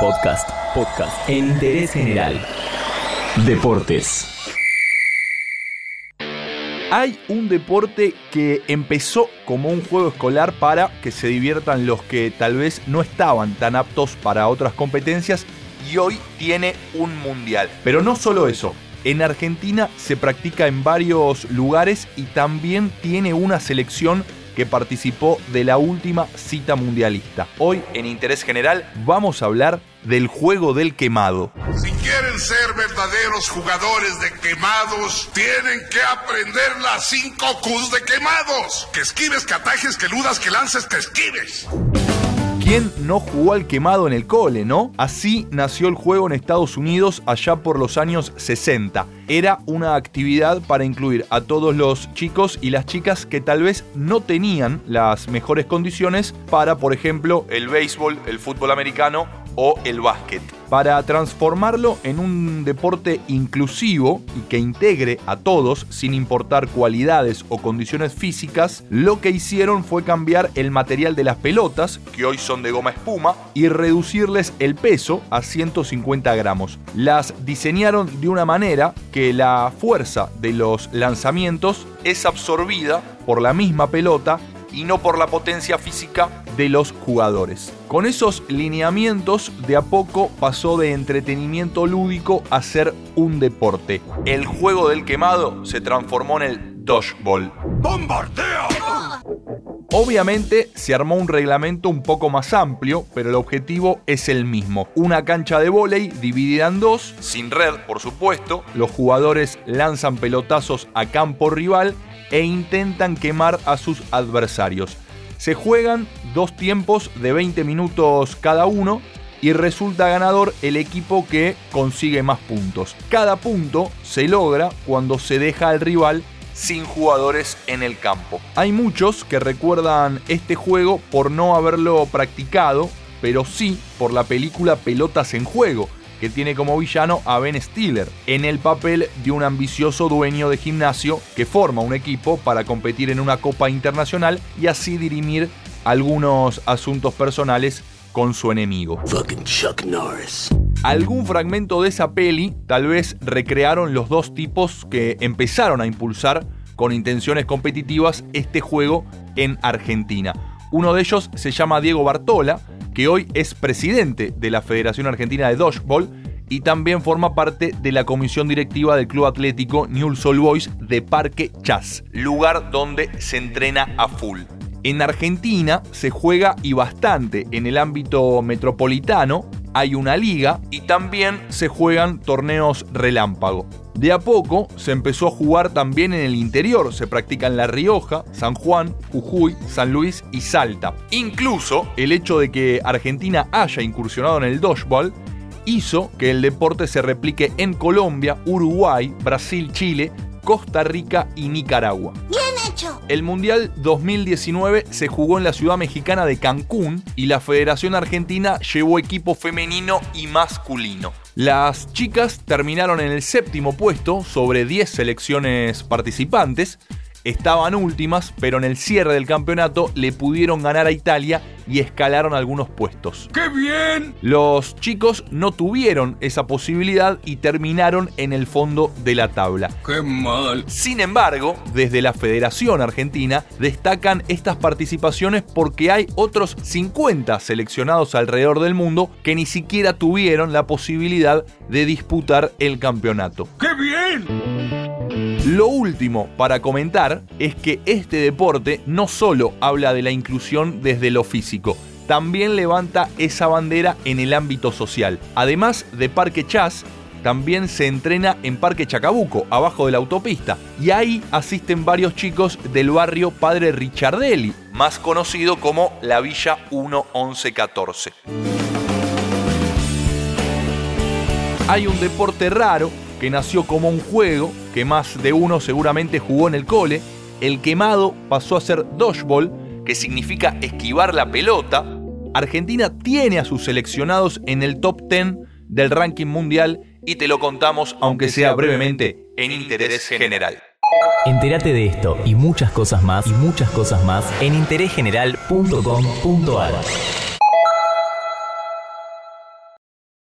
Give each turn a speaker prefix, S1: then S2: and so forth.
S1: Podcast. Podcast. En interés general. Deportes.
S2: Hay un deporte que empezó como un juego escolar para que se diviertan los que tal vez no estaban tan aptos para otras competencias y hoy tiene un mundial. Pero no solo eso, en Argentina se practica en varios lugares y también tiene una selección que participó de la última cita mundialista. Hoy en Interés General vamos a hablar del juego del quemado.
S3: Si quieren ser verdaderos jugadores de quemados, tienen que aprender las 5 Qs de quemados. Que esquives, que atajes, que ludas, que lances, que esquives.
S2: ¿Quién no jugó al quemado en el cole, no? Así nació el juego en Estados Unidos allá por los años 60. Era una actividad para incluir a todos los chicos y las chicas que tal vez no tenían las mejores condiciones para, por ejemplo, el béisbol, el fútbol americano o el básquet. Para transformarlo en un deporte inclusivo y que integre a todos sin importar cualidades o condiciones físicas, lo que hicieron fue cambiar el material de las pelotas, que hoy son de goma espuma, y reducirles el peso a 150 gramos. Las diseñaron de una manera que la fuerza de los lanzamientos es absorbida por la misma pelota y no por la potencia física de los jugadores. Con esos lineamientos, de a poco pasó de entretenimiento lúdico a ser un deporte. El juego del quemado se transformó en el dodgeball.
S3: ¡Bombardea!
S2: Obviamente se armó un reglamento un poco más amplio, pero el objetivo es el mismo. Una cancha de vóley dividida en dos, sin red por supuesto. Los jugadores lanzan pelotazos a campo rival e intentan quemar a sus adversarios. Se juegan dos tiempos de 20 minutos cada uno y resulta ganador el equipo que consigue más puntos. Cada punto se logra cuando se deja al rival sin jugadores en el campo. Hay muchos que recuerdan este juego por no haberlo practicado, pero sí por la película Pelotas en Juego, que tiene como villano a Ben Stiller, en el papel de un ambicioso dueño de gimnasio que forma un equipo para competir en una copa internacional y así dirimir algunos asuntos personales con su enemigo. Algún fragmento de esa peli tal vez recrearon los dos tipos que empezaron a impulsar con intenciones competitivas este juego en Argentina. Uno de ellos se llama Diego Bartola, que hoy es presidente de la Federación Argentina de Dodgeball y también forma parte de la comisión directiva del Club Atlético Newell's Old Boys de Parque Chas, lugar donde se entrena a full. En Argentina se juega y bastante en el ámbito metropolitano, hay una liga y también se juegan torneos relámpago. De a poco se empezó a jugar también en el interior, se practica en La Rioja, San Juan, Jujuy, San Luis y Salta. Incluso el hecho de que Argentina haya incursionado en el dodgeball hizo que el deporte se replique en Colombia, Uruguay, Brasil, Chile, Costa Rica y Nicaragua. El Mundial 2019 se jugó en la ciudad mexicana de Cancún y la Federación Argentina llevó equipo femenino y masculino. Las chicas terminaron en el séptimo puesto sobre 10 selecciones participantes estaban últimas, pero en el cierre del campeonato le pudieron ganar a Italia y escalaron algunos puestos.
S3: ¡Qué bien!
S2: Los chicos no tuvieron esa posibilidad y terminaron en el fondo de la tabla.
S3: ¡Qué mal!
S2: Sin embargo, desde la Federación Argentina destacan estas participaciones porque hay otros 50 seleccionados alrededor del mundo que ni siquiera tuvieron la posibilidad de disputar el campeonato.
S3: ¡Qué bien!
S2: Lo último para comentar es que este deporte no solo habla de la inclusión desde lo físico, también levanta esa bandera en el ámbito social. Además de Parque Chas, también se entrena en Parque Chacabuco, abajo de la autopista, y ahí asisten varios chicos del barrio Padre Richardelli, más conocido como la Villa 1114. Hay un deporte raro que nació como un juego que más de uno seguramente jugó en el cole. El quemado pasó a ser dodgeball, que significa esquivar la pelota. Argentina tiene a sus seleccionados en el top 10 del ranking mundial y te lo contamos, aunque sea brevemente, en interés general.
S1: Entérate de esto y muchas cosas más y muchas cosas más en interésgeneral.com.ar.